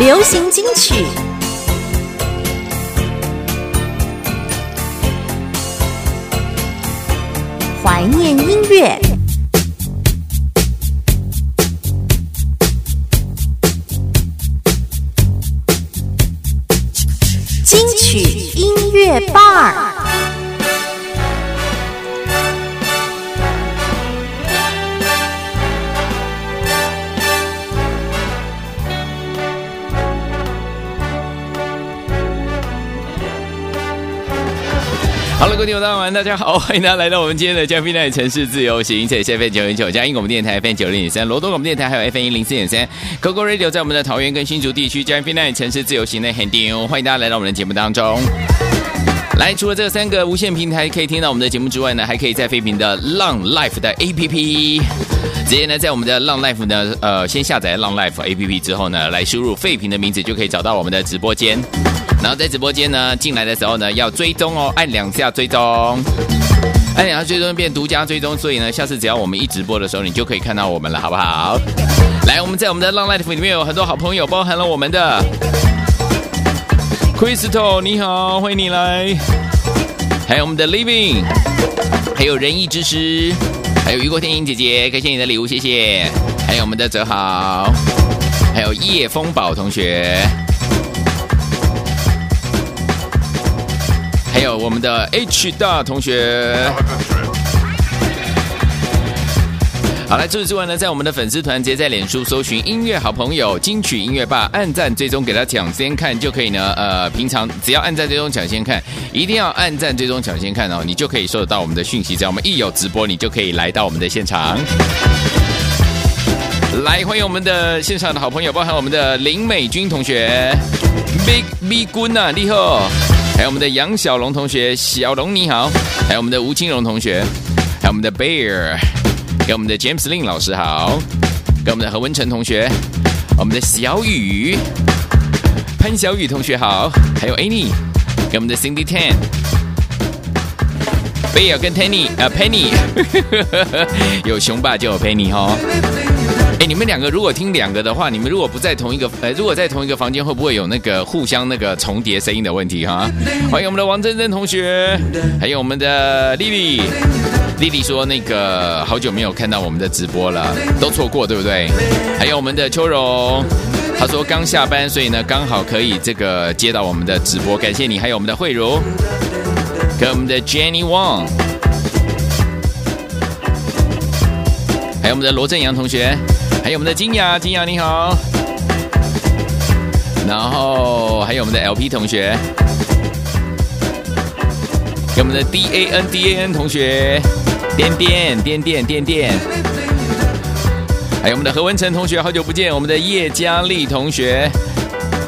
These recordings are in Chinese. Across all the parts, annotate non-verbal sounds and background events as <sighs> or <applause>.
流行金曲。怀念音乐，金曲音乐伴儿各位听众朋友们，大家好，欢迎大家来到我们今天的嘉宾的城市自由行，这里是 FM 九零九，嘉音广播电台 FM 九零点三，罗东广播电台还有 FM 一零四点三，Google Radio 在我们的桃园跟新竹地区，嘉宾的城市自由行的很丢，欢迎大家来到我们的节目当中。来，除了这三个无线平台可以听到我们的节目之外呢，还可以在飞屏的浪 Life 的 APP，直接呢在我们的浪 Life 呢，呃，先下载浪 Life APP 之后呢，来输入废屏的名字就可以找到我们的直播间。然后在直播间呢，进来的时候呢，要追踪哦，按两下追踪，按两下追踪变独家追踪，所以呢，下次只要我们一直播的时候，你就可以看到我们了，好不好？来，我们在我们的浪 Life 里面有很多好朋友，包含了我们的。Crystal，你好，欢迎你来。还有我们的 Living，还有仁义之师，还有雨果天影姐姐，感谢你的礼物，谢谢。还有我们的泽豪，还有叶风宝同学，还有我们的 H 大同学。好来，除此之外呢，在我们的粉丝团，直接在脸书搜寻“音乐好朋友金曲音乐吧”，按赞最终给他抢先看就可以呢。呃，平常只要按赞最终抢先看，一定要按赞最终抢先看哦，你就可以收得到我们的讯息。只要我们一有直播，你就可以来到我们的现场。来，欢迎我们的现场的好朋友，包含我们的林美君同学，Big B 君啊，你好；还有我们的杨小龙同学，小龙你好；还有我们的吴金荣同学，还有我们的 Bear。给我们的 James Lin 老师好，给我们的何文成同学，我们的小雨潘小雨同学好，还有 Annie，给我们的 Cindy Tan，贝尔跟 Penny 啊 Penny，<laughs> 有雄霸就有 Penny 哈。哎，你们两个如果听两个的话，你们如果不在同一个，呃，如果在同一个房间，会不会有那个互相那个重叠声音的问题哈？欢迎我们的王珍珍同学，还有我们的丽丽。丽丽说：“那个好久没有看到我们的直播了，都错过对不对？还有我们的秋荣，他说刚下班，所以呢刚好可以这个接到我们的直播，感谢你。还有我们的慧茹，跟我们的 Jenny Wang，还有我们的罗正阳同学，还有我们的金雅，金雅你好。然后还有我们的 LP 同学，给我们的 DAN DAN 同学。”点点点点点点，还有我们的何文成同学，好久不见；我们的叶佳丽同学，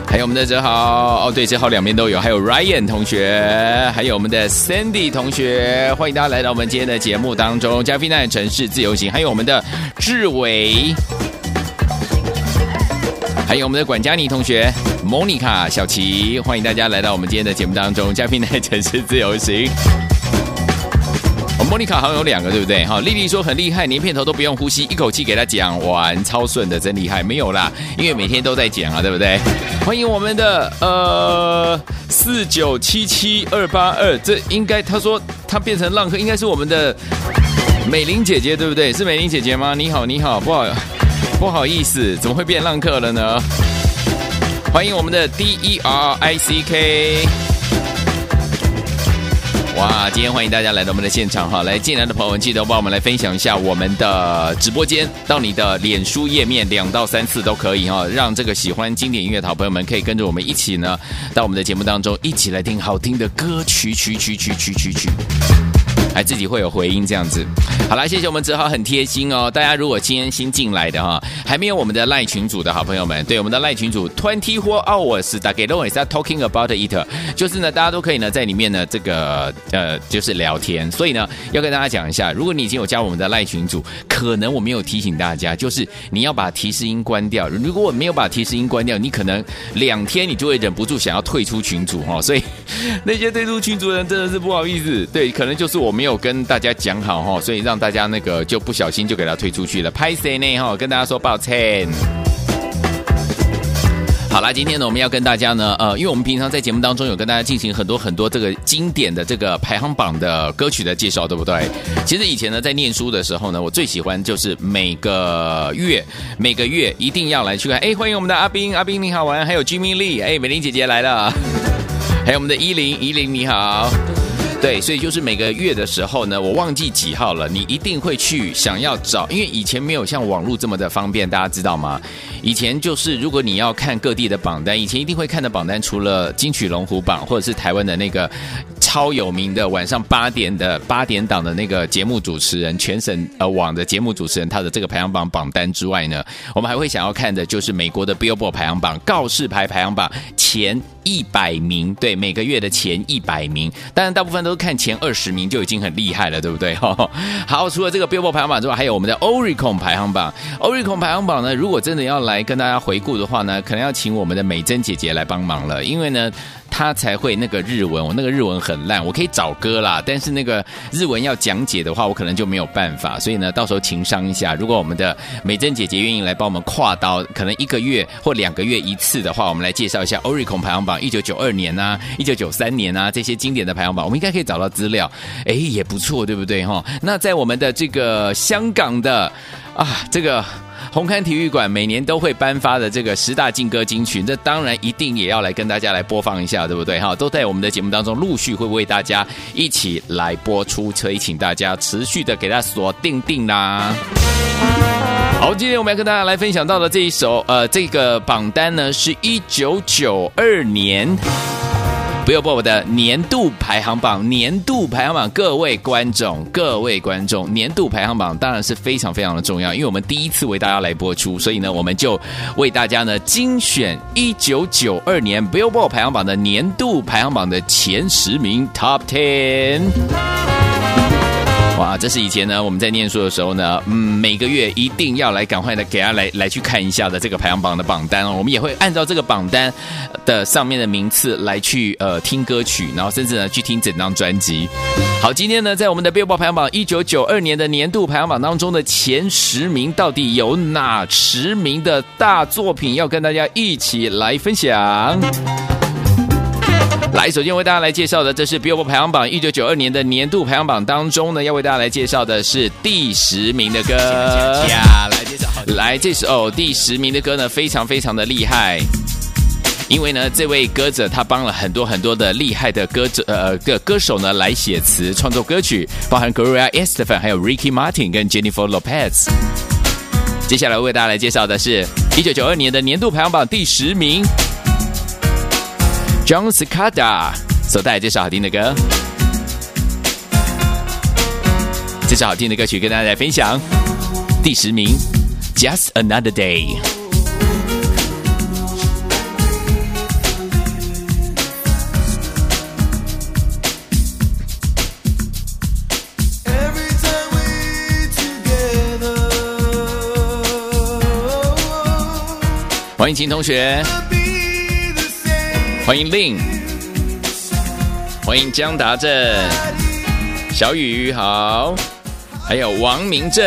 还有我们的哲豪，哦对，哲豪两边都有；还有 Ryan 同学，还有我们的 Sandy 同学，欢迎大家来到我们今天的节目当中。加菲奈城市自由行，还有我们的志伟，还有我们的管家妮同学，Monica 小琪，欢迎大家来到我们今天的节目当中。加菲奈城市自由行。莫妮卡好像有两个，对不对？哈，丽丽说很厉害，连片头都不用呼吸，一口气给他讲完，超顺的，真厉害。没有啦，因为每天都在讲啊，对不对？欢迎我们的呃四九七七二八二，这应该他说他变成浪客，应该是我们的美玲姐姐，对不对？是美玲姐姐吗？你好，你好，不好不好意思，怎么会变浪客了呢？欢迎我们的 D E R I C K。哇！今天欢迎大家来到我们的现场哈，来进来的朋友们记得帮我们来分享一下我们的直播间，到你的脸书页面两到三次都可以哈，让这个喜欢经典音乐的好朋友们可以跟着我们一起呢，到我们的节目当中一起来听好听的歌曲曲曲曲曲曲曲。还自己会有回音这样子，好了，谢谢我们泽豪很贴心哦。大家如果今天新进来的哈，还没有我们的赖群组的好朋友们，对我们的赖群组 twenty four hours 打给 Lois talking about it，就是呢，大家都可以呢在里面呢这个呃就是聊天。所以呢，要跟大家讲一下，如果你已经有加我们的赖群组，可能我没有提醒大家，就是你要把提示音关掉。如果我没有把提示音关掉，你可能两天你就会忍不住想要退出群组哈。所以 <laughs> 那些退出群组的人真的是不好意思，对，可能就是我们。没有跟大家讲好哈，所以让大家那个就不小心就给他推出去了。拍谁呢哈？跟大家说抱歉。好啦，今天呢，我们要跟大家呢，呃，因为我们平常在节目当中有跟大家进行很多很多这个经典的这个排行榜的歌曲的介绍，对不对？其实以前呢，在念书的时候呢，我最喜欢就是每个月每个月一定要来去看。哎，欢迎我们的阿斌，阿斌你好玩，还有 Jimmy Lee，，哎，美玲姐姐来了，还有我们的依林，依林你好。对，所以就是每个月的时候呢，我忘记几号了，你一定会去想要找，因为以前没有像网络这么的方便，大家知道吗？以前就是如果你要看各地的榜单，以前一定会看的榜单，除了金曲龙虎榜或者是台湾的那个超有名的晚上八点的八点档的那个节目主持人，全省呃网的节目主持人他的这个排行榜榜单之外呢，我们还会想要看的就是美国的 Billboard 排行榜告示牌排行榜前。一百名，对每个月的前一百名，当然大部分都是看前二十名就已经很厉害了，对不对？<laughs> 好，除了这个 Billboard 排行榜之外，还有我们的 Oricon 排行榜。Oricon 排行榜呢，如果真的要来跟大家回顾的话呢，可能要请我们的美珍姐姐来帮忙了，因为呢。他才会那个日文，我那个日文很烂，我可以找歌啦，但是那个日文要讲解的话，我可能就没有办法。所以呢，到时候情商一下，如果我们的美珍姐姐愿意来帮我们跨刀，可能一个月或两个月一次的话，我们来介绍一下 Oricon 排行榜，一九九二年啊，一九九三年啊这些经典的排行榜，我们应该可以找到资料，哎，也不错，对不对哈？那在我们的这个香港的啊，这个。红磡体育馆每年都会颁发的这个十大劲歌金曲，这当然一定也要来跟大家来播放一下，对不对？哈，都在我们的节目当中陆续会为大家一起来播出，所以请大家持续的给他锁定定啦。好，今天我们要跟大家来分享到的这一首，呃，这个榜单呢是一九九二年。不要播我的年度排行榜，年度排行榜，各位观众，各位观众，年度排行榜当然是非常非常的重要，因为我们第一次为大家来播出，所以呢，我们就为大家呢精选一九九二年 b i l l b o 排行榜的年度排行榜的前十名 Top Ten。哇，这是以前呢，我们在念书的时候呢，嗯，每个月一定要来赶快的给他来来去看一下的这个排行榜的榜单哦。我们也会按照这个榜单的上面的名次来去呃听歌曲，然后甚至呢去听整张专辑。好，今天呢在我们的 Billboard 排行榜一九九二年的年度排行榜当中的前十名，到底有哪十名的大作品要跟大家一起来分享？来，首先为大家来介绍的，这是 Billboard 排行榜一九九二年的年度排行榜当中呢，要为大家来介绍的是第十名的歌。来介绍，来这首第十名的歌呢，非常非常的厉害，因为呢，这位歌者他帮了很多很多的厉害的歌者呃歌歌手呢来写词创作歌曲，包含 Gloria Estefan，还有 Ricky Martin 跟 Jennifer Lopez。接下来为大家来介绍的是一九九二年的年度排行榜第十名。John Cicada 所带来这首好听的歌，这首好听的歌曲跟大家来分享。第十名，Just Another Day。欢迎秦同学。欢迎令，欢迎江达正，小雨好，还有王明正，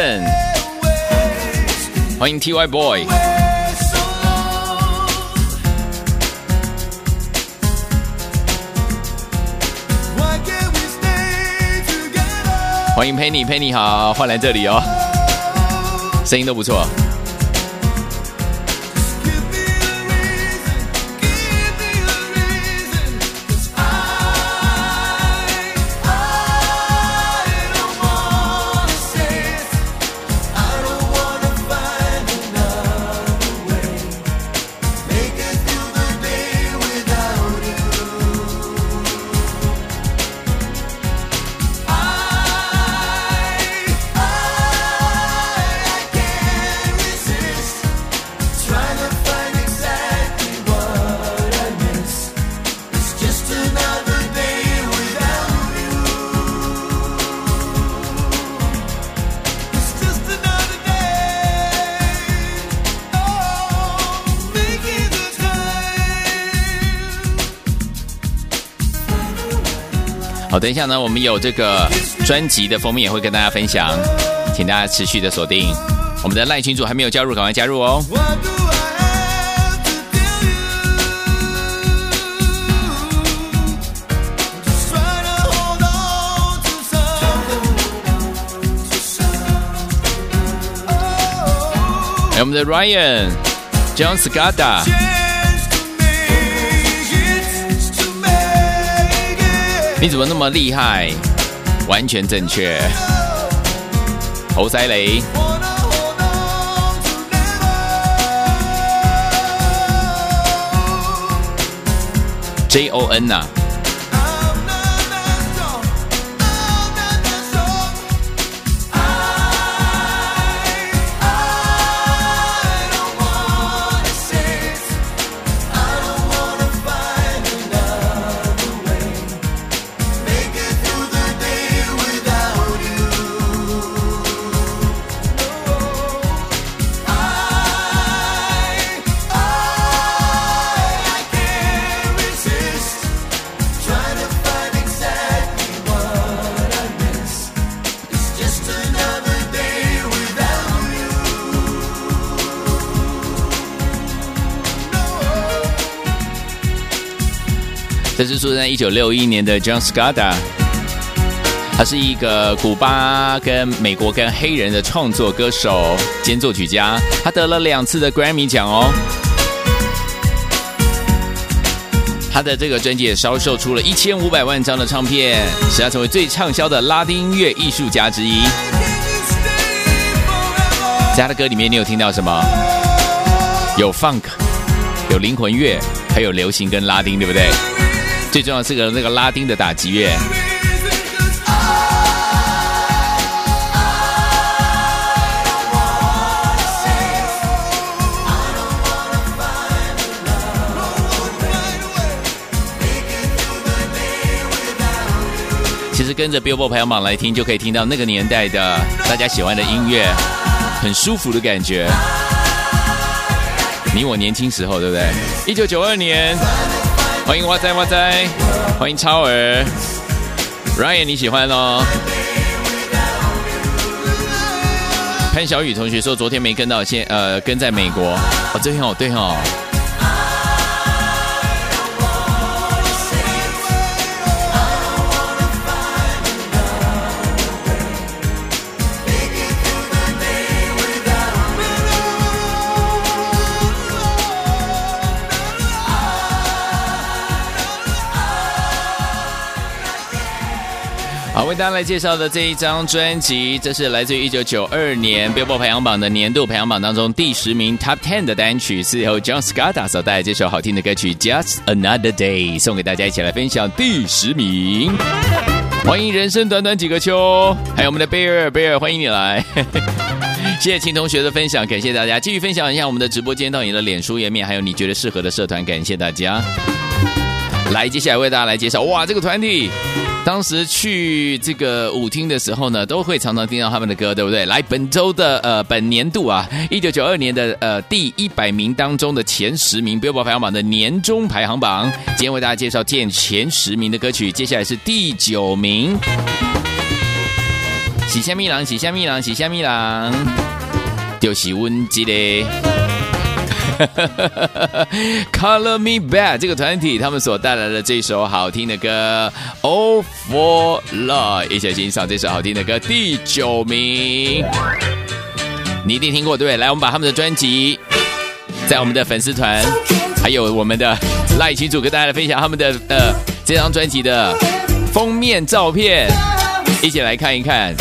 欢迎 T Y Boy，欢迎 Penny，Penny 好，欢迎来这里哦，声音都不错。好，等一下呢，我们有这个专辑的封面也会跟大家分享，请大家持续的锁定我们的赖群主还没有加入，赶快加入哦！来，我们的 Ryan、John、Scotta。你怎么那么厉害？完全正确。侯塞雷。J O N 呐、出生在一九六一年的 John Scada，他是一个古巴跟美国跟黑人的创作歌手兼作曲家，他得了两次的 Grammy 奖哦。他的这个专辑也销售出了一千五百万张的唱片，使他成为最畅销的拉丁音乐艺术家之一。在他的歌里面，你有听到什么？有 funk，有灵魂乐，还有流行跟拉丁，对不对？最重要是个那个拉丁的打击乐。其实跟着 Billboard 排行榜来听，就可以听到那个年代的大家喜欢的音乐，很舒服的感觉。你我年轻时候，对不对？一九九二年，欢迎哇哉哇哉，欢迎超儿，Ryan 你喜欢哦。潘小雨同学说昨天没跟到，现呃跟在美国哦，对哦对哦。大家来介绍的这一张专辑，这是来自于一九九二年 Billboard 排行榜的年度排行榜当中第十名 Top Ten 的单曲，是由 John Scott 所带来这首好听的歌曲《Just Another Day》，送给大家一起来分享第十名。欢迎人生短短几个秋，还有我们的贝尔，贝尔欢迎你来。<laughs> 谢谢秦同学的分享，感谢大家。继续分享一下我们的直播间到你的脸书页面，还有你觉得适合的社团，感谢大家。来，接下来为大家来介绍，哇，这个团体当时去这个舞厅的时候呢，都会常常听到他们的歌，对不对？来，本周的呃本年度啊，一九九二年的呃第一百名当中的前十名，Billboard 排行榜的年终排行榜，今天为大家介绍见前十名的歌曲，接下来是第九名。喜虾米郎，喜虾米郎，喜虾米郎，就是温吉嘞。<laughs> Color Me Bad 这个团体他们所带来的这首好听的歌《All for Love》，一起来欣赏这首好听的歌，第九名，你一定听过对不对？来，我们把他们的专辑在我们的粉丝团，还有我们的赖群主跟大家来分享他们的呃这张专辑的封面照片，一起来看一看。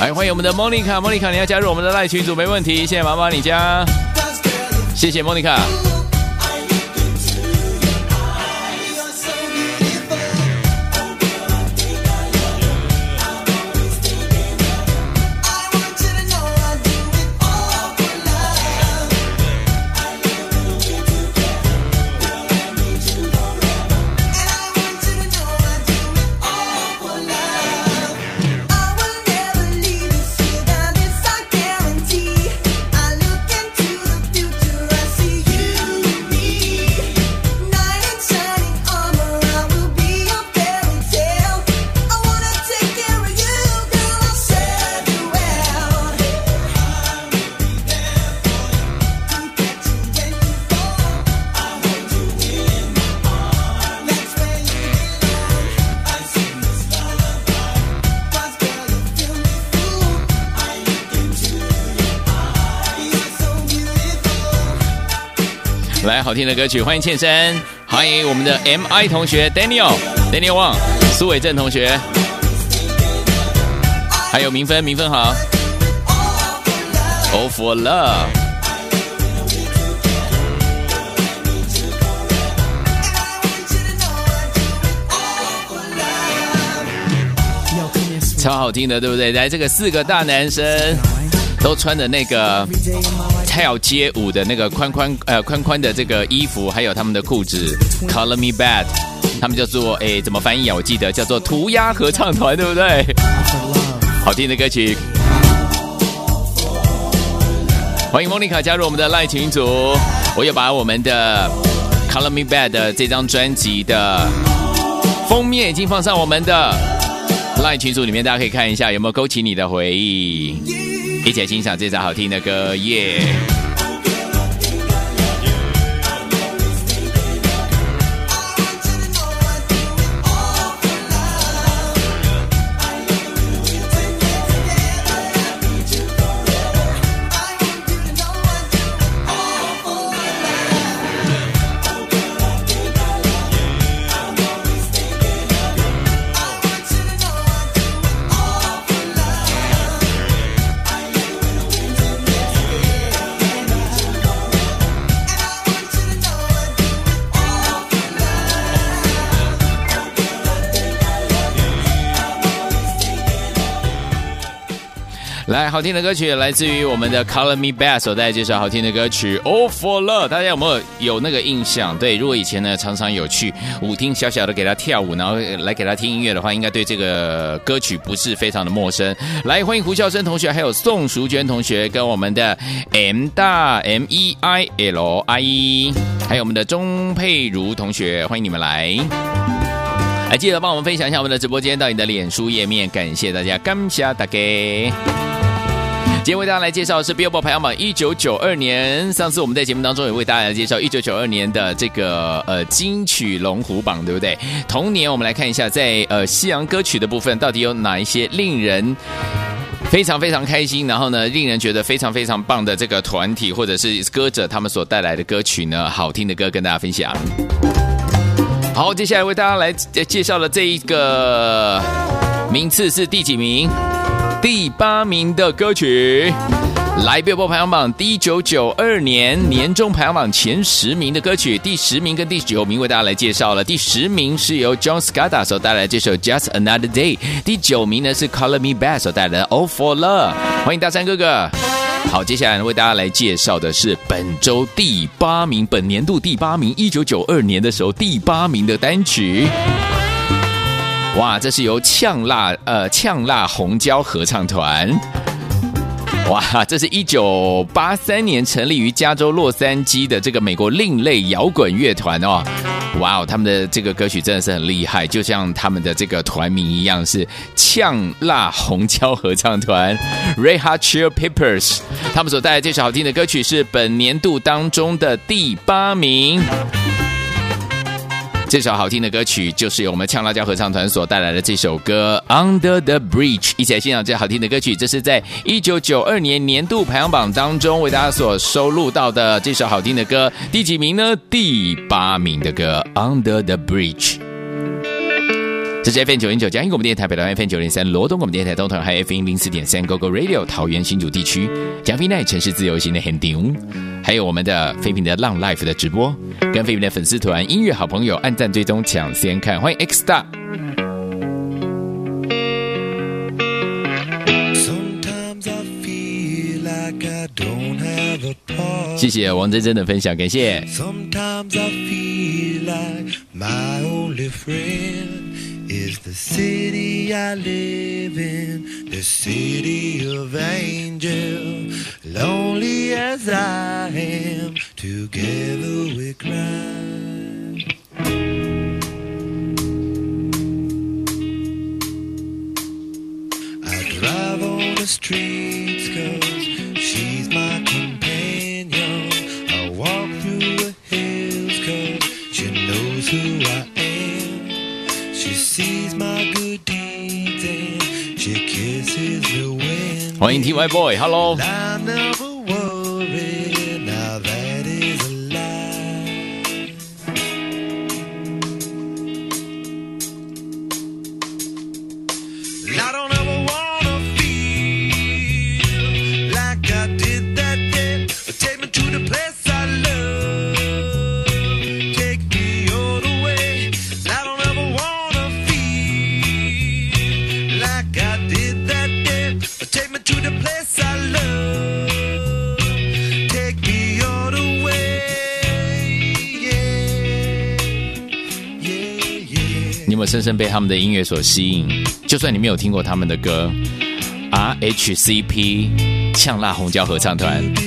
来，欢迎我们的 Monica，Monica，你要加入我们的赖群组没问题，现在麻烦你加，谢谢 Monica。来，好听的歌曲，欢迎倩珊，欢迎我们的 M I 同学 Daniel，Daniel Wang，苏伟正同学，还有明芬，明芬好，All for Love。超好听的，对不对？来，这个四个大男生都穿的那个跳街舞的那个宽宽呃宽宽的这个衣服，还有他们的裤子，Color Me Bad，他们叫做哎怎么翻译啊？我记得叫做涂鸦合唱团，对不对？好听的歌曲，欢迎莫妮卡加入我们的赖群组。我也把我们的 Color Me Bad 的这张专辑的封面已经放上我们的。赖群组里面，大家可以看一下有没有勾起你的回忆，一起来欣赏这首好听的歌，耶！好听的歌曲来自于我们的 Color Me Bad 所带来这首好听的歌曲 All for Love，大家有没有有那个印象？对，如果以前呢常常有去舞厅小小的给他跳舞，然后来给他听音乐的话，应该对这个歌曲不是非常的陌生。来，欢迎胡孝生同学，还有宋淑娟同学，跟我们的 M 大 M E I L I E，还有我们的钟佩如同学，欢迎你们来。还记得帮我们分享一下我们的直播间到你的脸书页面，感谢大家，感谢大家。今天为大家来介绍的是 Billboard 排行榜一九九二年。上次我们在节目当中也为大家介绍一九九二年的这个呃金曲龙虎榜，对不对？同年我们来看一下，在呃西洋歌曲的部分，到底有哪一些令人非常非常开心，然后呢令人觉得非常非常棒的这个团体或者是歌者他们所带来的歌曲呢？好听的歌跟大家分享。好，接下来为大家来介绍的这一个名次是第几名？第八名的歌曲，来别播排行榜一九九二年年终排行榜前十名的歌曲，第十名跟第九名为大家来介绍了。第十名是由 John Scott 所带来这首 Just Another Day，第九名呢是 Color Me Bad 所带来的 All for Love。欢迎大山哥哥。好，接下来为大家来介绍的是本周第八名，本年度第八名，一九九二年的时候第八名的单曲。哇，这是由呛辣呃呛辣红椒合唱团，哇，这是一九八三年成立于加州洛杉矶的这个美国另类摇滚乐团哦，哇哦，他们的这个歌曲真的是很厉害，就像他们的这个团名一样，是呛辣红椒合唱团 （Red Hot Chili Peppers）。他们所带来这首好听的歌曲是本年度当中的第八名。这首好听的歌曲就是由我们呛辣椒合唱团所带来的这首歌《Under the Bridge》，一起来欣赏这好听的歌曲。这是在一九九二年年度排行榜当中为大家所收录到的这首好听的歌，第几名呢？第八名的歌《Under the Bridge》。这是 FM 九零九江英广播电台，北台 FM 九零三罗东广播电台，东台还有 FM 零四点三 GoGo Radio 桃园新竹地区，江飞奈城市自由行的 Handing，还有我们的飞平的浪 Life 的直播，跟飞平的粉丝团音乐好朋友按赞追踪抢先看，欢迎 X Star。谢谢王真真的分享，感谢。The city I live in, the city of angel. Lonely as I am, together we cry. I drive on the streets cause 欢迎 TY Boy，Hello。你有没有深深被他们的音乐所吸引。就算你没有听过他们的歌，RHCP 呛辣红椒合唱团。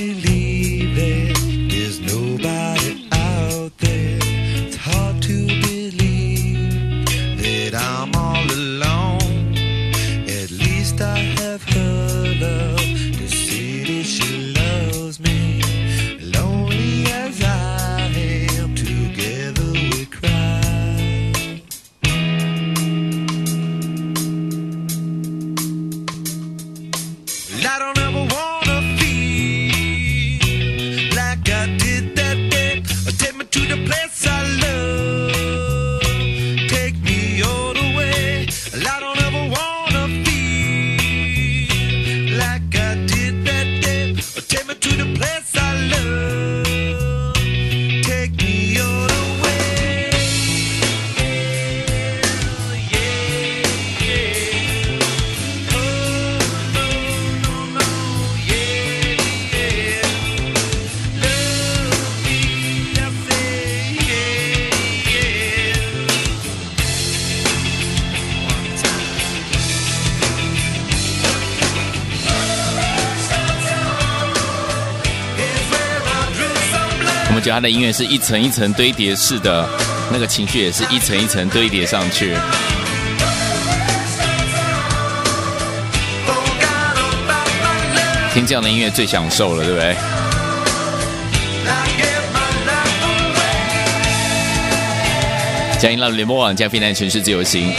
是一层一层堆叠式的，那个情绪也是一层一层堆叠上去。听这样的音乐最享受了，对不对？嘉音浪联播网加飞南城市自由行。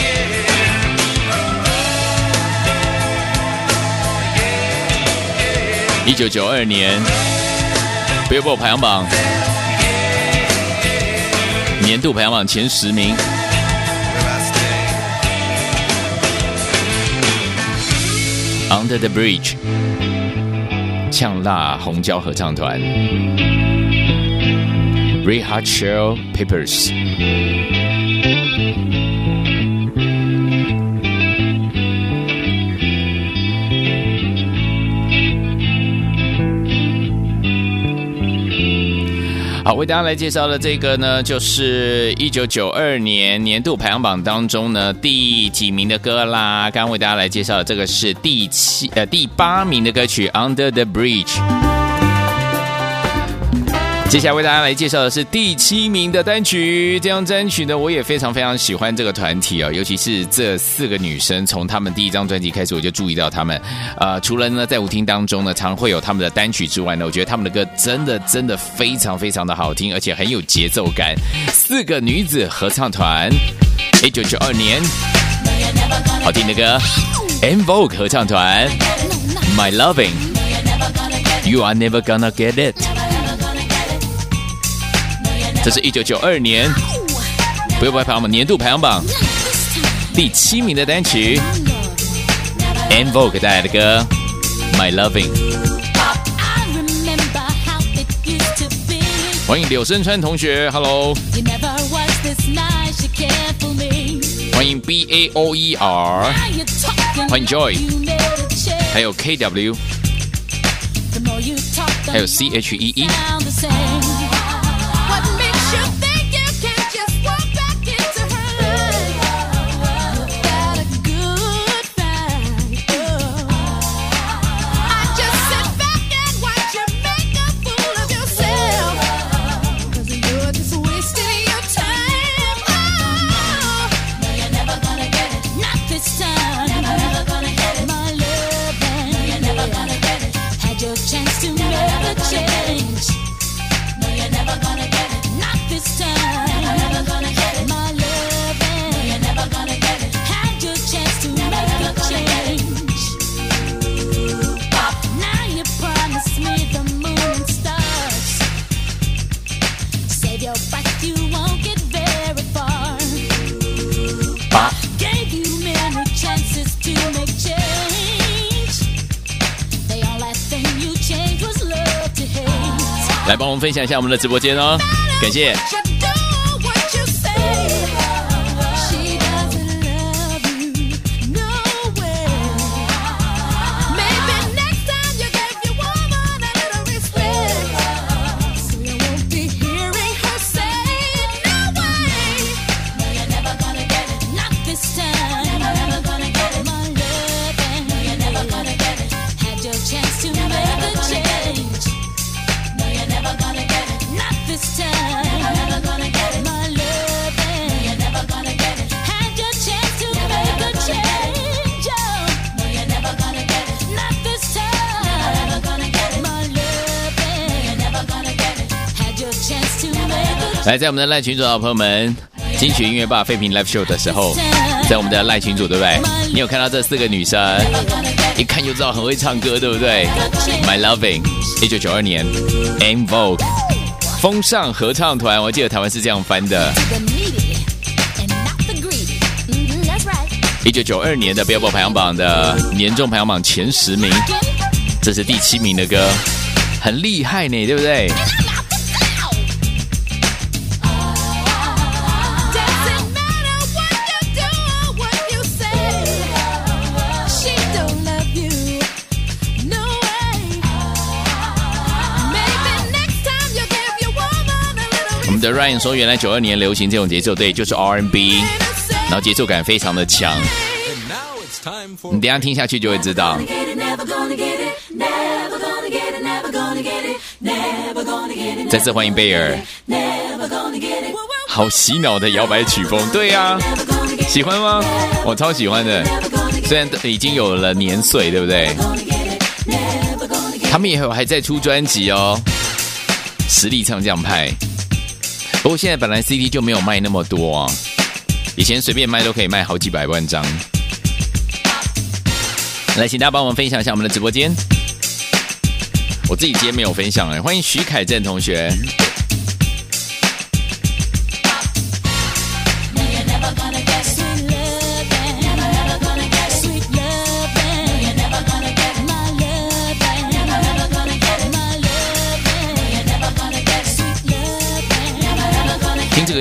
一九九二年，Billboard 排行榜年度排行榜前十名。Under the Bridge，呛辣红椒合唱团，Red Hot Chili Peppers。好，为大家来介绍的这个呢，就是一九九二年年度排行榜当中呢第几名的歌啦。刚刚为大家来介绍的这个是第七呃第八名的歌曲《Under the Bridge》。接下来为大家来介绍的是第七名的单曲，这张单曲呢，我也非常非常喜欢这个团体哦，尤其是这四个女生，从她们第一张专辑开始，我就注意到她们。呃，除了呢在舞厅当中呢，常会有她们的单曲之外呢，我觉得她们的歌真的真的非常非常的好听，而且很有节奏感。四个女子合唱团，一九九二年，好听的歌 n v o g u e 合唱团，My Loving，You Are Never Gonna Get It。这是一九九二年不要排行榜年度排行榜。第七名的单曲 n Vogue 带来的歌《My Loving》。欢迎柳生川同学，Hello，欢迎 B A O E R，欢迎 Joy，还有 K W，还有 C H E E。分享一下我们的直播间哦，感谢。来，在我们的赖群组的朋友们，金曲音乐霸废品 Live Show 的时候，在我们的赖群组，对不对？你有看到这四个女生，一看就知道很会唱歌，对不对？My Loving，一九九二年，M Vogue，风尚合唱团，我记得台湾是这样翻的。一九九二年的 Billboard 排行榜的年终排行榜前十名，这是第七名的歌，很厉害呢，对不对？的 Rain 说，原来九二年流行这种节奏，对，就是 R&B，然后节奏感非常的强。你等下听下去就会知道。再次欢迎贝尔，好洗脑的摇摆曲风，对呀，喜欢吗？我超喜欢的，虽然已经有了年岁，对不对？他们以后还在出专辑哦，实力唱将派。不过现在本来 CD 就没有卖那么多啊，以前随便卖都可以卖好几百万张。来，请大家帮我们分享一下我们的直播间。我自己今天没有分享哎，欢迎徐凯正同学。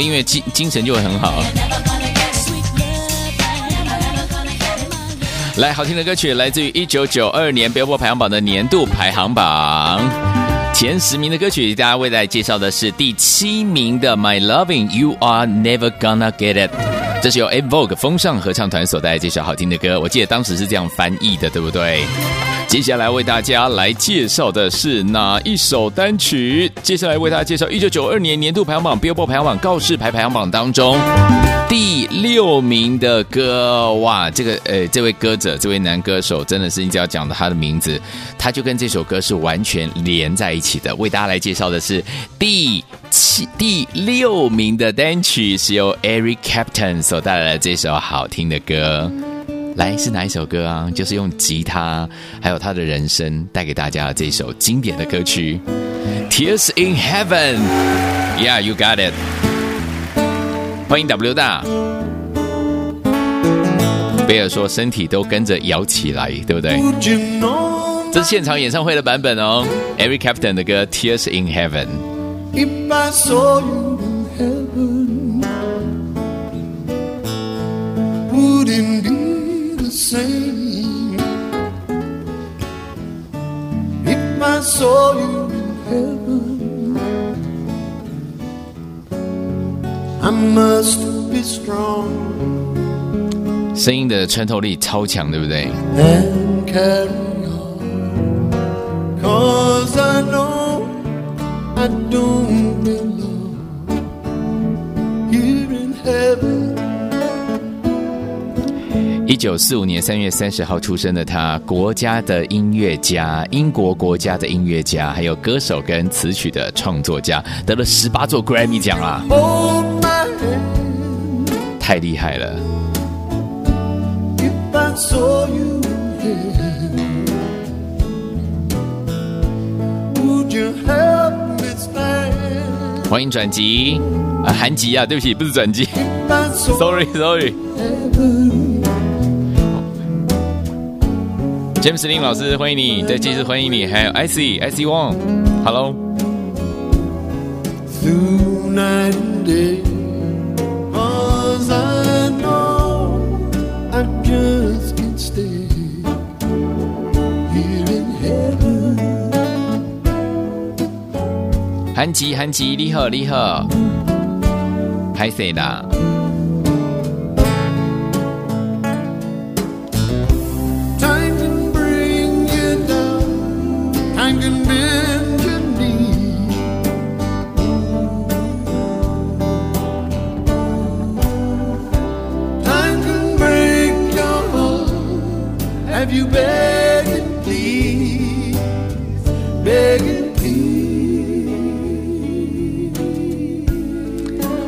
音乐精精神就会很好。来，好听的歌曲来自于一九九二年 Billboard 排行榜的年度排行榜前十名的歌曲，大家为大家介绍的是第七名的 My Loving You Are Never Gonna Get It，这是由 Avog 风尚合唱团所带来这首好听的歌。我记得当时是这样翻译的，对不对？接下来为大家来介绍的是哪一首单曲？接下来为大家介绍一九九二年年度排行榜 Billboard 排行榜告示牌排行榜当中第六名的歌。哇，这个呃，这位歌者，这位男歌手，真的是你只要讲到他的名字，他就跟这首歌是完全连在一起的。为大家来介绍的是第七、第六名的单曲，是由 Eric Captain 所带来的这首好听的歌。来是哪一首歌啊？就是用吉他还有他的人声带给大家这首经典的歌曲《Tears in Heaven》。Yeah, you got it。欢迎 W 大。贝尔说身体都跟着摇起来，对不对？这是现场演唱会的版本哦，Eric Clapton 的歌《Tears in Heaven》。if I saw you in heaven? Would it be the same? If I saw you in heaven, I must be strong 声音的穿透力超强，对不对？ and carry on. Cause I know I don't belong here in heaven. 一九四五年三月三十号出生的他，国家的音乐家，英国国家的音乐家，还有歌手跟词曲的创作家，得了十八座 Grammy 奖啊。太厉害了。欢迎转机。啊，韩吉啊，对不起，不是转机。if <laughs> James Lin 老师，欢迎你，再继续欢迎你，还有 IC IC Wong，Hello。through night day. Cause I know I just can't stay here in heaven. 韩吉韩吉，你好你好，拍谁啦？Have you begging, please, begging, please?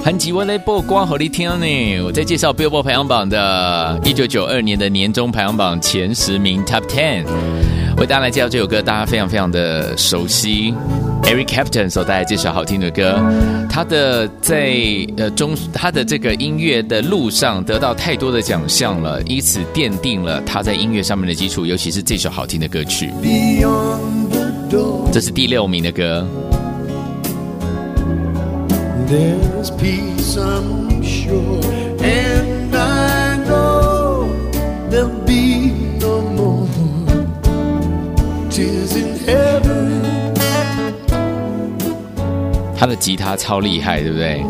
韩吉我来播光和你听呢，我在介绍 Billboard 排行榜的一九九二年的年终排行榜前十名 Top Ten，为大家来介绍这首歌，大家非常非常的熟悉。kry captain 所带来这首好听的歌。他的在呃中他的这个音乐的路上得到太多的奖项了以此奠定了他在音乐上面的基础尤其是这首好听的歌曲。这是第六名的歌。他的吉他超厉害，对不对？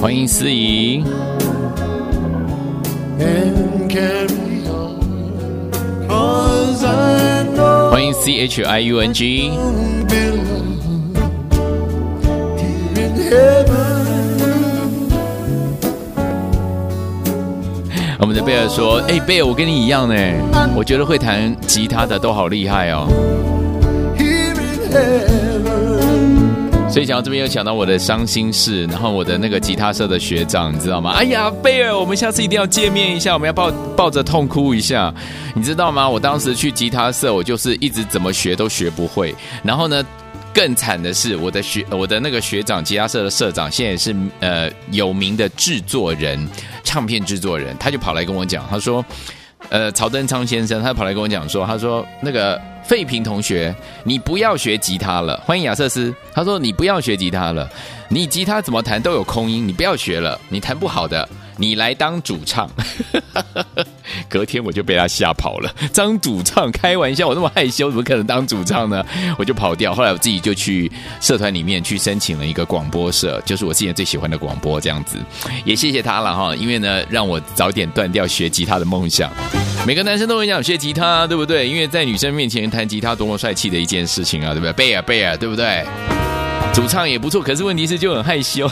欢迎思怡。欢迎 C H I U N G。我们的贝尔说：“哎，贝尔，我跟你一样呢，我觉得会弹吉他的都好厉害哦。”所以讲到这边又想到我的伤心事，然后我的那个吉他社的学长，你知道吗？哎呀，贝尔，我们下次一定要见面一下，我们要抱抱着痛哭一下，你知道吗？我当时去吉他社，我就是一直怎么学都学不会，然后呢？”更惨的是，我的学我的那个学长，吉他社的社长，现在也是呃有名的制作人，唱片制作人，他就跑来跟我讲，他说，呃，曹登昌先生，他跑来跟我讲说，他说那个费平同学，你不要学吉他了。欢迎亚瑟斯，他说你不要学吉他了，你吉他怎么弹都有空音，你不要学了，你弹不好的，你来当主唱。<laughs> 隔天我就被他吓跑了，当主唱开玩笑，我那么害羞，怎么可能当主唱呢？我就跑掉。后来我自己就去社团里面去申请了一个广播社，就是我之前最喜欢的广播，这样子。也谢谢他了哈，因为呢，让我早点断掉学吉他的梦想。每个男生都很想学吉他，对不对？因为在女生面前弹吉他多么帅气的一件事情啊，对不对？贝尔贝尔，对不对？主唱也不错，可是问题是就很害羞。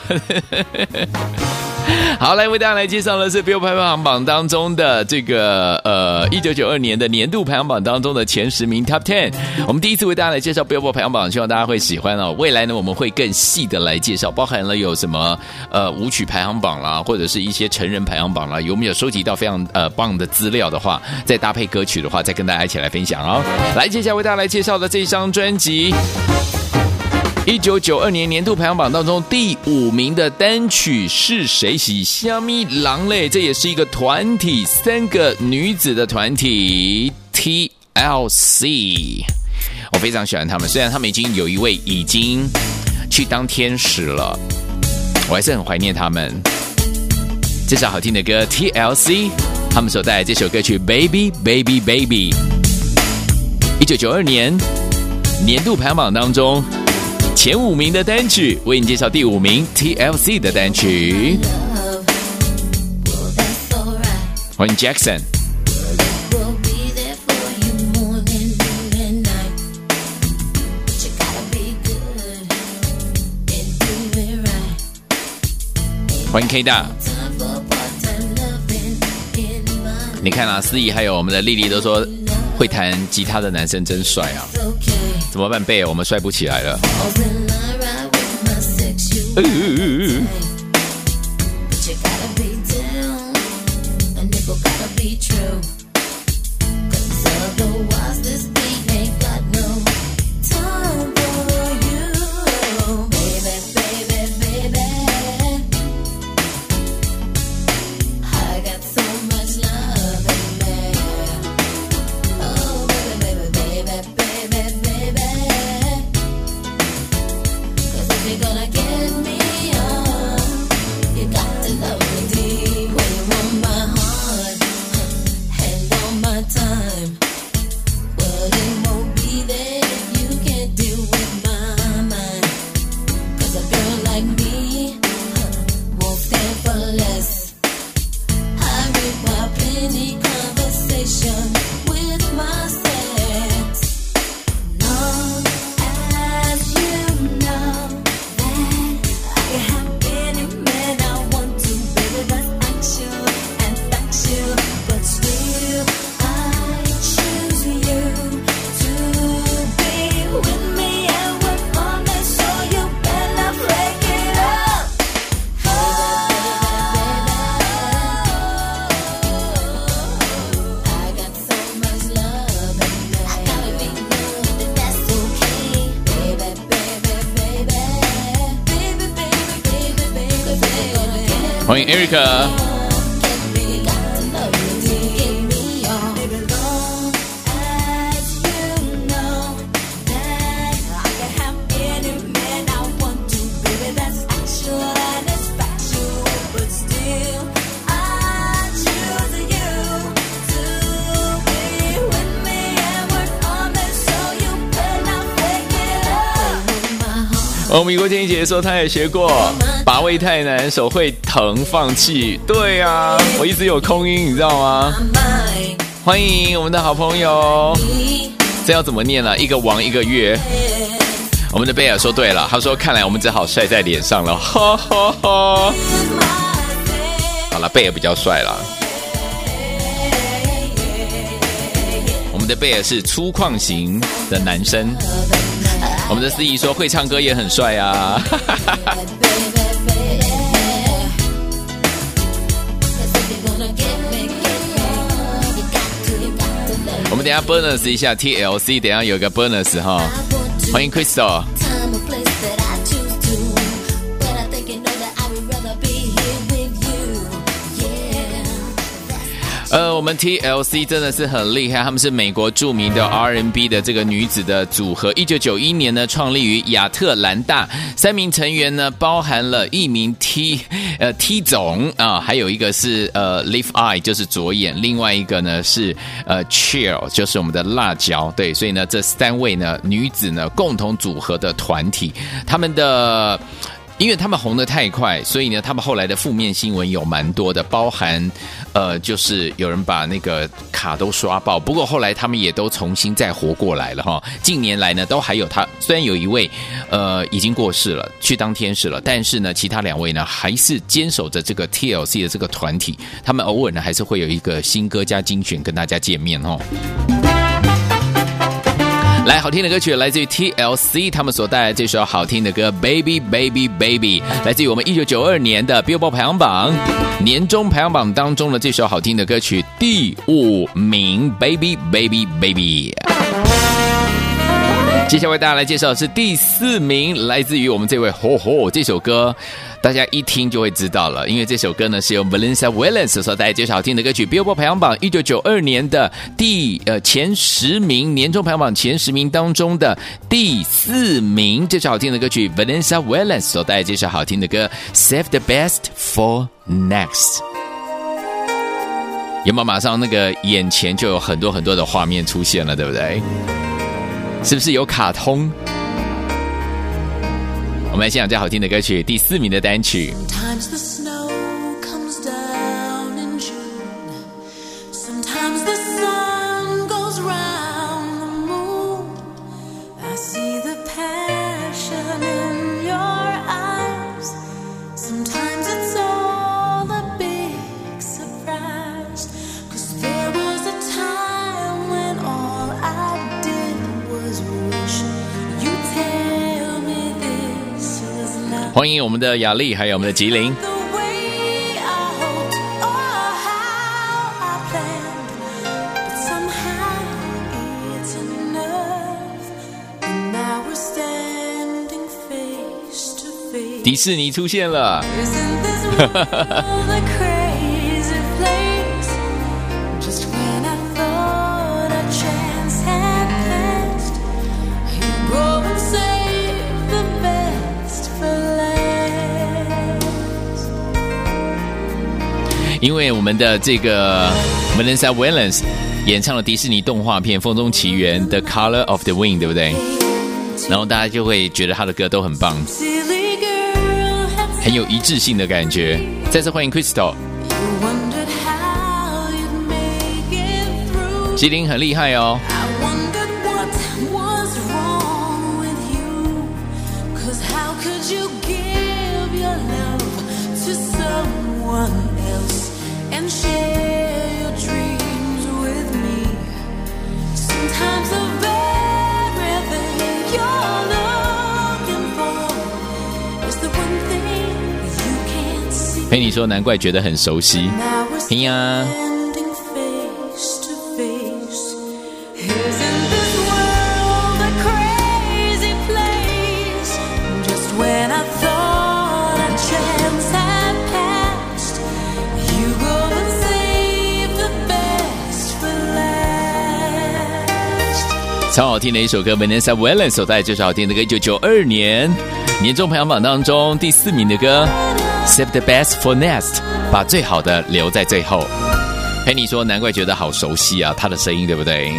<laughs> 好，来为大家来介绍的是 Bill 排行榜当中的这个呃一九九二年的年度排行榜当中的前十名 Top Ten。我们第一次为大家来介绍 Billboard 排行榜，希望大家会喜欢哦。未来呢，我们会更细的来介绍，包含了有什么呃舞曲排行榜啦，或者是一些成人排行榜啦，有没有收集到非常呃棒的资料的话，再搭配歌曲的话，再跟大家一起来分享哦。来，接下来为大家来介绍的这张专辑。一九九二年年度排行榜当中第五名的单曲是谁喜虾米狼嘞？这也是一个团体，三个女子的团体 TLC。我非常喜欢他们，虽然他们已经有一位已经去当天使了，我还是很怀念他们。这首好听的歌 TLC，他们所带来这首歌曲 Baby Baby Baby，一九九二年年度排行榜当中。前五名的单曲，为你介绍第五名 TLC 的单曲。欢迎 Jackson，欢迎 K 大。你看啊，思怡还有我们的丽丽都说，会弹吉他的男生真帅啊！怎么办，贝尔？我们帅不起来了。哦，米国天一姐说她也学过，把位太难，手会疼，放弃。对呀、我一直有空音，你知道吗？欢迎我们的好朋友，这要怎么念呢、一个王一个月。我们的贝尔说对了，他说看来我们只好帅在脸上了，哈哈哈。好了，贝尔比较帅啦。我们的贝尔是粗犷型的男生。我们的司仪说会唱歌也很帅啊。<laughs> 我们等一下 bonus 一下 TLC，等一下有个 bonus 哈。欢迎 Crystal。呃，我们 TLC 真的是很厉害，他们是美国著名的 R&B 的这个女子的组合。一九九一年呢，创立于亚特兰大，三名成员呢包含了一名 T 呃 T 总啊，还有一个是呃 Leaf Eye 就是左眼，另外一个呢是呃 Chill 就是我们的辣椒。对，所以呢这三位呢女子呢共同组合的团体，他们的。因为他们红得太快，所以呢，他们后来的负面新闻有蛮多的，包含呃，就是有人把那个卡都刷爆。不过后来他们也都重新再活过来了哈。近年来呢，都还有他，虽然有一位呃已经过世了，去当天使了，但是呢，其他两位呢还是坚守着这个 TLC 的这个团体。他们偶尔呢还是会有一个新歌加精选跟大家见面哦。来，好听的歌曲来自于 TLC，他们所带来这首好听的歌《Baby Baby Baby》，来自于我们一九九二年的 Billboard 排行榜年终排行榜当中的这首好听的歌曲第五名《Baby Baby Baby》。接下来为大家来介绍的是第四名，来自于我们这位吼吼这首歌。大家一听就会知道了，因为这首歌呢是由 Valencia Williams 所带来介绍好听的歌曲，Billboard 排行榜一九九二年的第呃前十名，年终排行榜前十名当中的第四名，这首好听的歌曲 Valencia Williams 所带来这首好听的歌，Save the best for next。有没有马上那个眼前就有很多很多的画面出现了，对不对？是不是有卡通？我们来欣赏最好听的歌曲，第四名的单曲。我们的雅丽，还有我们的吉林。迪士尼出现了，因为我们的这个 Melissa Valens 演唱了迪士尼动画片《风中奇缘》The Color of the Wind，对不对？然后大家就会觉得他的歌都很棒，很有一致性的感觉。再次欢迎 Crystal。吉林很厉害哦。说难怪觉得很熟悉。嘿呀。超好听的一首歌，Vanessa w e l l a n 所带这首好听的歌，一九九二年年终排行榜当中第四名的歌。，Save the best for next，把最好的留在最后。陪你说，难怪觉得好熟悉啊，他的声音对不对？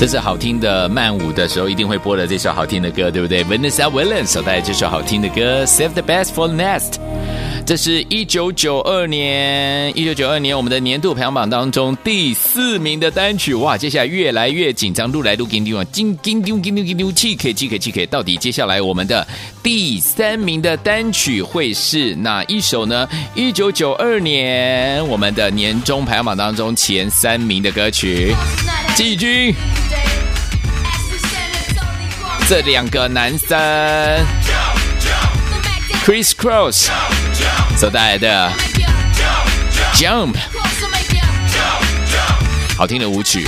这是好听的慢舞的时候一定会播的这首好听的歌，对不对？Vanessa Williams 所带来这首好听的歌，Save the best for next。这是一九九二年，一九九二年我们的年度排行榜当中第四名的单曲，哇！接下来越来越紧张，撸来撸给丢，金金丢金丢金丢，气 K 气 K 气 K，到底接下来我们的第三名的单曲会是哪一首呢？一九九二年我们的年终排行榜当中前三名的歌曲，季军。这两个男生，Chris Cross 所带来的 Jump，好听的舞曲。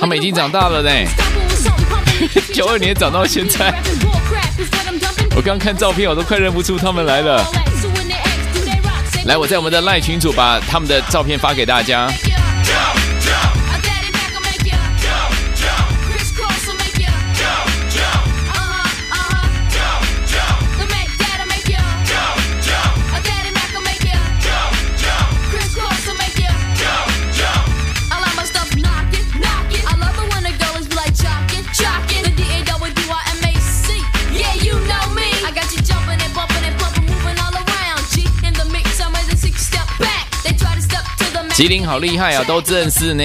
他们已经长大了呢，九二年长到现在。我刚看照片，我都快认不出他们来了。来，我在我们的赖群组把他们的照片发给大家。吉林好厉害啊，都认识呢。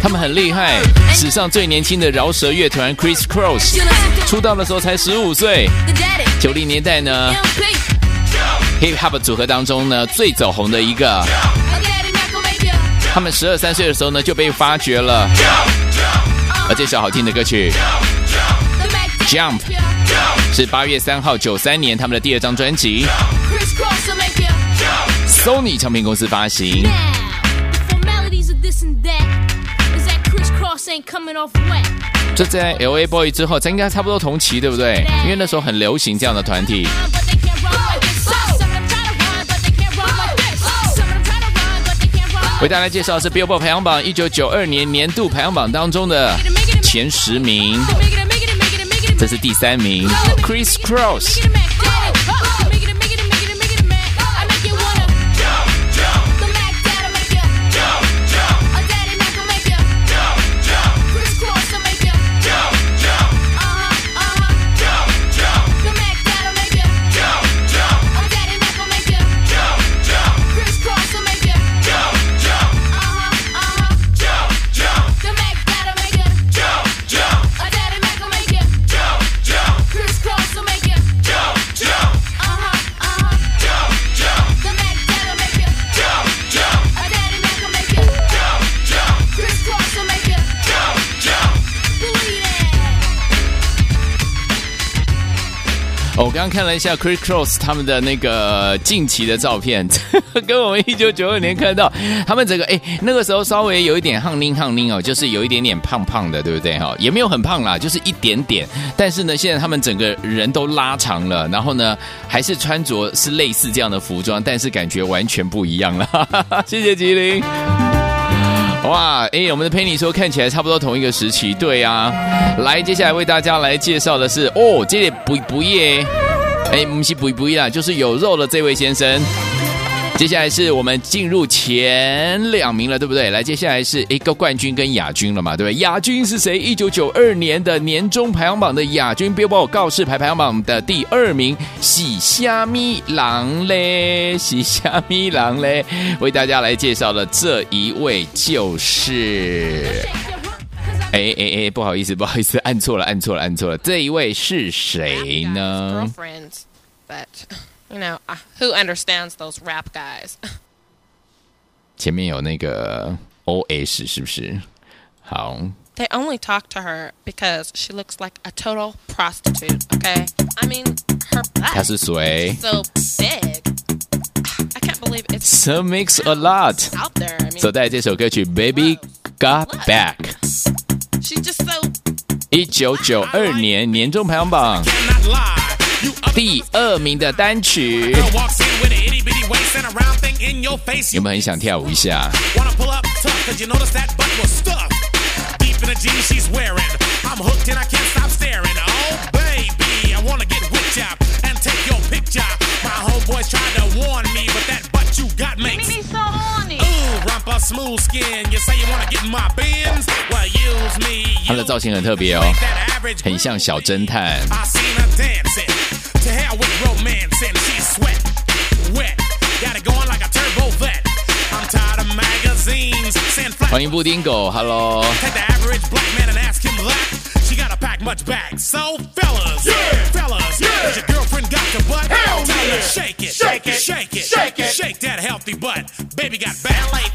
他们很厉害，史上最年轻的饶舌乐团 Chris Cross 出道的时候才十五岁。九零年代呢，Hip Hop 组合当中呢最走红的一个，他们十二三岁的时候呢就被发掘了，而这首好听的歌曲 Jump。是八月三号九三年他们的第二张专辑 ya.，Sony 唱片公司发行。这在 L A Boy 之后，这应该差不多同期，对不对？因为那时候很流行这样的团体。为大家介绍是 Billboard 排行榜一九九二年年度排行榜当中的前十名，这是第三名 Chris Cross。哦我刚刚看了一下 Chris Cross 他们的那个近期的照片，<laughs> 跟我们一九九二年看到他们整个哎那个时候稍微有一点胖拎胖拎哦，就是有一点点胖胖的，对不对哈？也没有很胖啦，就是一点点。但是呢，现在他们整个人都拉长了，然后呢还是穿着是类似这样的服装，但是感觉完全不一样了。<laughs> 谢谢吉林。哇，哎，我们的 Penny 说看起来差不多同一个时期，对啊。来，接下来为大家来介绍的是，哦，这里不不耶，哎，不是不不啦，就是有肉的这位先生。接下来是我们进入前两名了，对不对？来，接下来是一个冠军跟亚军了嘛，对不对？亚军是谁？一九九二年的年终排行榜的亚军别把我告示牌排行榜的第二名，喜虾米郎嘞，<laughs> 喜虾米郎嘞，为大家来介绍的这一位就是，哎哎哎，不好意思，不好意思，按错了，按错了，按错了，这一位是谁呢？girlfriends that you know uh, who understands those rap guys <laughs> 前面有那个 OS 是不是？好， they only talk to her because she looks like a total prostitute okay i mean her 他 butt 是谁 so big <sighs> i can't believe it's ？So makes a lot。 out there i mean 所带来这首歌曲《Baby Got Back》， she's just so 一九九二年年终排行榜 第二名的单曲。有没有很想跳舞一下？他的造型很特别哦，很像小侦探。To hell with romance and she's sweat, wet. Got it going like a turbo vet. I'm tired of magazines. Send flat. 欢迎布丁狗，Hello。 Take the average black man and ask him that. She gotta pack much back. So fellas, fellas, has your girlfriend got the butt? Tell her shake it, shake it, shake it, shake it, shake that healthy butt. Baby got ballet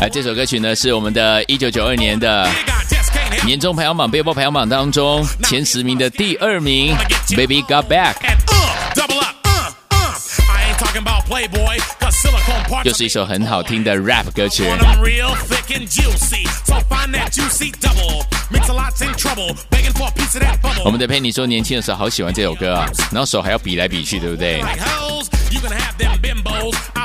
哎，这首歌曲呢是我们的一九九二年的年终排行榜、Billboard 排行榜当中前十名的第二名，《Baby Got Back》。uh, uh, uh. 又是一首很好听的 rap 歌曲。我.们的佩妮说，年轻的时候好喜欢这首歌啊，然后手还要比来比去，对不对？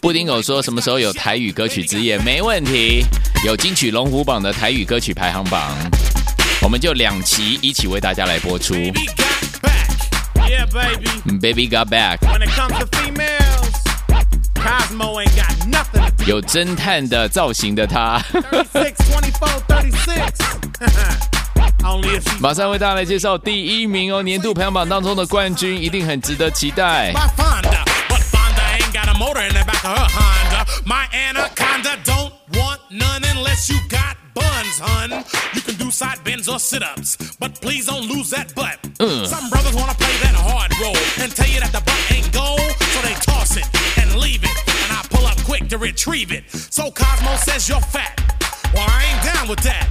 布丁狗说什么时候有台语歌曲之夜？没问题，有金曲龙虎榜的台语歌曲排行榜，我们就两期一起为大家来播出。Baby back. Yeah, baby. Baby Got Back，When it comes to females, Cosmo ain't got nothing 有侦探的造型的他，36, 24, 36. Only if she's <laughs> 马上为大家来介绍第一名哦，年度排行榜当中的冠军一定很值得期待。Motor in the back of her Honda. My anaconda don't want none unless you got buns, hun. You can do side bends or sit ups, but please don't lose that butt. Mm. Some brothers wanna play that hard role and tell you that the butt ain't gold, so they toss it and leave it. And I pull up quick to retrieve it. So Cosmo says you're fat. Well, I ain't down with that.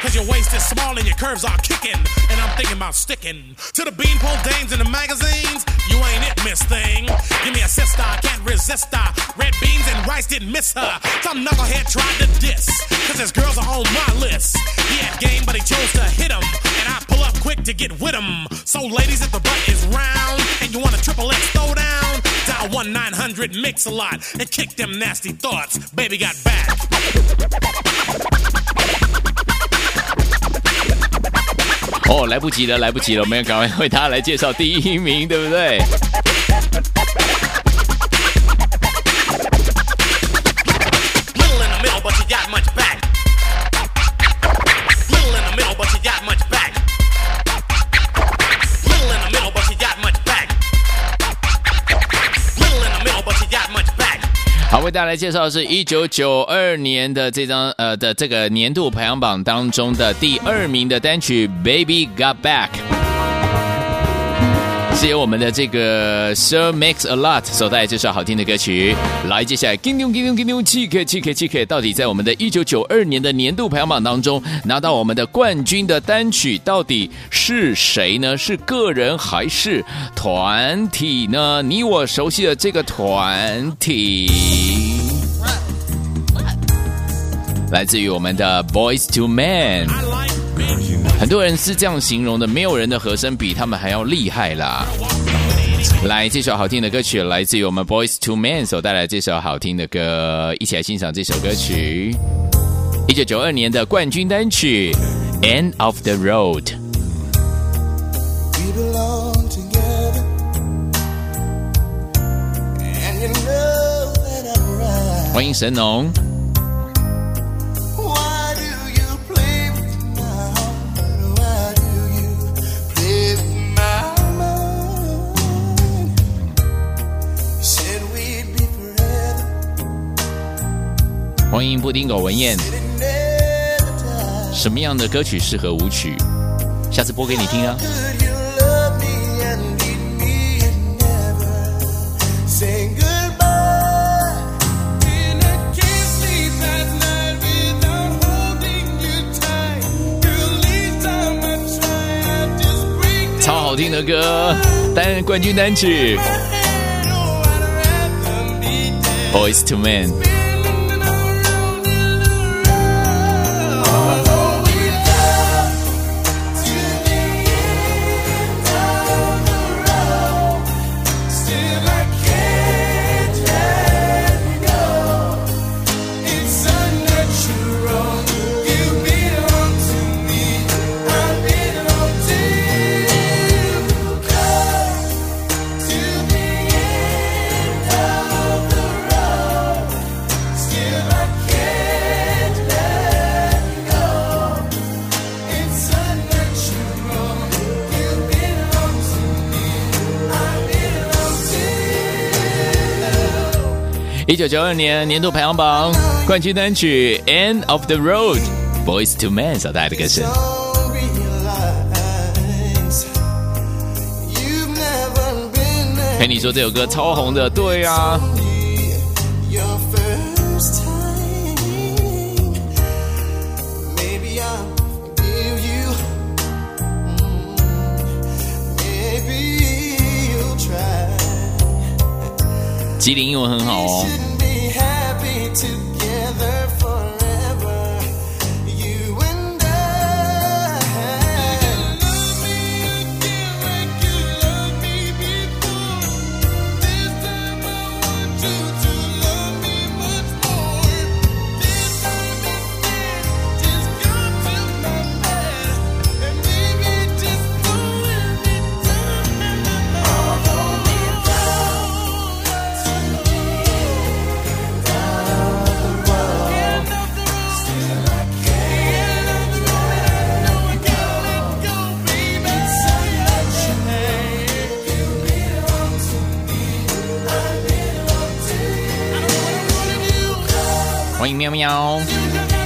Cause your waist is small and your curves are kicking. And I'm thinking about sticking to the beanpole dames in the magazines. You ain't it, miss thing. Give me a sister, I can't resist her. Red beans and rice didn't miss her. Some knucklehead tried to diss. Cause his girls are on my list. He had game, but he chose to hit him. And I pull up quick to get with him. So, ladies, if the butt is round and you want a triple X throwdown, dial 1 900 Mix a lot and kick them nasty thoughts. Baby got back. <laughs> 哦，来不及了，来不及了，我们要赶快为大家来介绍第一名，对不对？ 大家来介绍的是一九九二年的这张呃的这个年度排行榜当中的第二名的单曲《Baby Got Back》。是由我们的这个 Sir Max a Lot 所带来这首好听的歌曲。来，接下来 King King King King 七 K 七 K 七 K，到底在我们的一九九二年的年度排行榜当中拿到我们的冠军的单曲到底是谁呢？是个人还是团体呢？你我熟悉的这个团体，来自于我们的 Boys to Men。很多人是这样形容的，没有人的和声比他们还要厉害啦。来，这首好听的歌曲来自于我们 Boys to Men 所带来这首好听的歌，一起来欣赏这首歌曲。一九九二年的冠军单曲《End of the Road》。欢迎神农。欢迎布丁狗文燕。什么样的歌曲适合舞曲？下次播给你听啊。超好听的歌，单冠军单曲《Boys to Men》。一九九二年年度排行榜冠军单曲《End of the Road》，Boys to Men 所带来的歌声。Don't realize you've never been 陪你说这首歌超红的，对啊，吉林英文很好哦。I belong to you.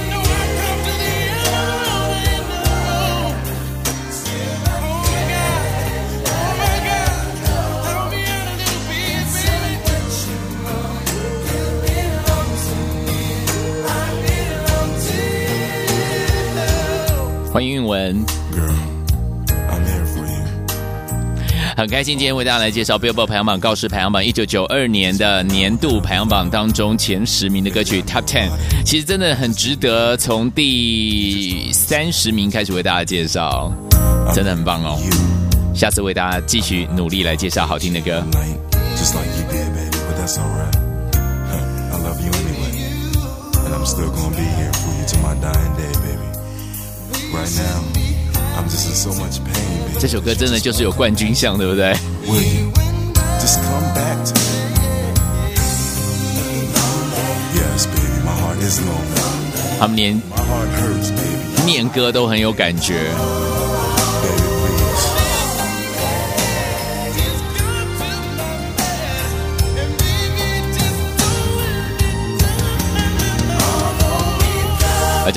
欢迎韵文，很开心今天为大家来介绍 Billboard 排行榜告示排行榜一九九二年的年度排行榜当中前十名的歌曲 Top Ten，其实真的很值得从第三十名开始为大家介绍，真的很棒哦。下次为大家继续努力来介绍好听的歌。just like you did, baby but that's all right i love you anyway and I'm still gonna be here for you to my dying day, baby. Right now, 这首歌真的就是有冠军相，对不对？Will you just back to me? Yes, baby, my heart is lonely. 他们连.念歌都很有感觉。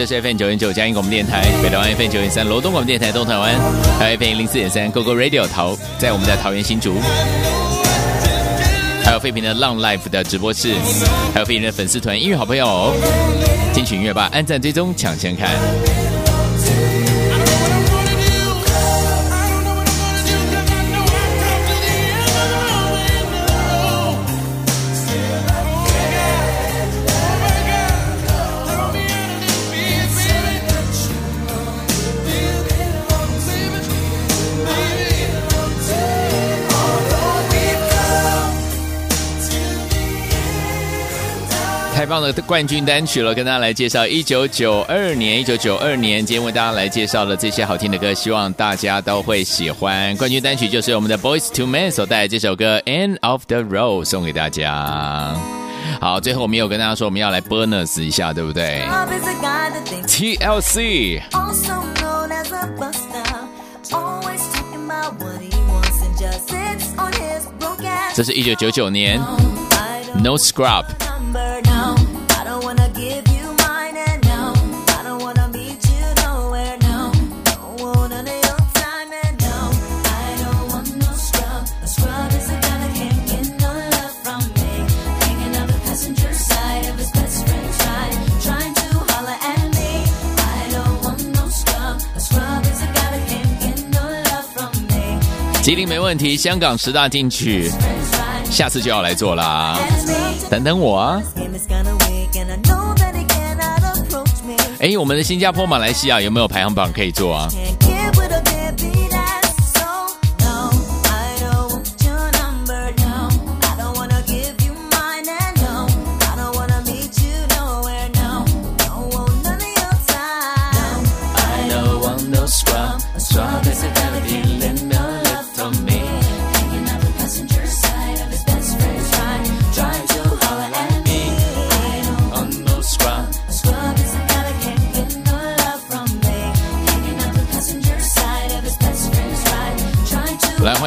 这是 FM 九点九嘉音广播电台，北台湾 FM 九点三罗东广播电台东台湾，还有 FM 零四点三 GoGo Radio 桃，在我们的桃园新竹。还有废品的浪 Life 的直播室，还有废品的粉丝团音乐好朋友，金曲音乐吧，按赞追踪抢先看。冠军单曲了，跟大家来介绍一九九二年，一九九二年，今天为大家来介绍的这些好听的歌，希望大家都会喜欢。冠军单曲就是我们的 Boys to Men 所带来这首歌《End of the Road》，送给大家。好，最后我们有跟大家说，我们要来 bonus 一下，对不对？TLC。这是一九九九年，No Scrub。吉林没问题，香港十大进去，下次就要来做啦，等等我啊。哎，我们的新加坡、马来西亚有没有排行榜可以做啊？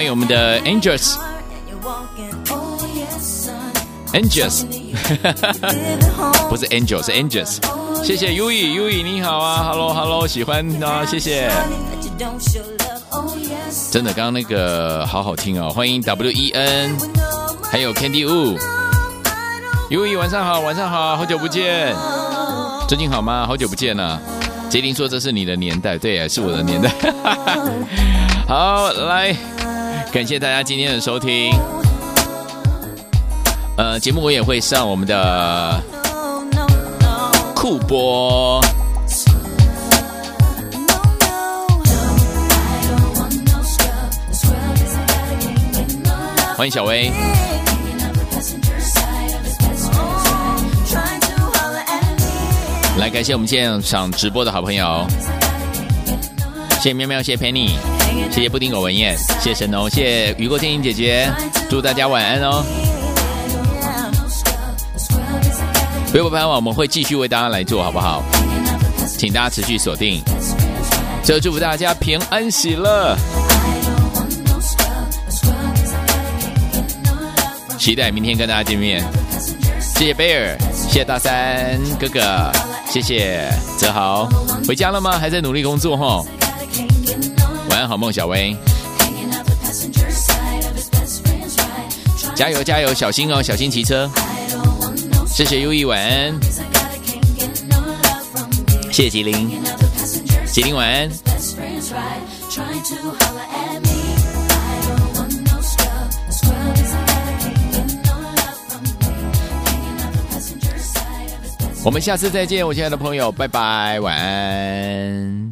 欢迎我们的 Angels。Angels，<laughs> 不是 Angel，是 Angels。谢谢 U E U E，你好啊，Hello Hello，喜欢啊，谢谢。真的，刚刚那个好好听哦，欢迎 W E N，还有 Candy Wu。U E，晚上好，晚上好，好久不见，最近好吗？好久不见了。杰林说这是你的年代，对，是我的年代。<laughs> 好，来。感谢大家今天的收听。呃，节目我也会上我们的酷播。欢迎小薇。来，感谢我们现场直播的好朋友，谢谢喵喵，谢谢 Penny，谢谢布丁狗文燕，谢谢神农，谢谢雨过天影姐姐，祝大家晚安哦。微博拍完我们会继续为大家来做好不好？请大家持续锁定。最后祝福大家平安喜乐，期待明天跟大家见面。谢谢贝尔，谢谢大三哥哥，谢谢泽豪，回家了吗？还在努力工作哈、哦。晚安好梦，小薇。加油加油，小心哦，小心骑车。谢谢优一，晚安。谢谢吉林，吉林晚安。我们下次再见，我亲爱的朋友，拜拜，晚安。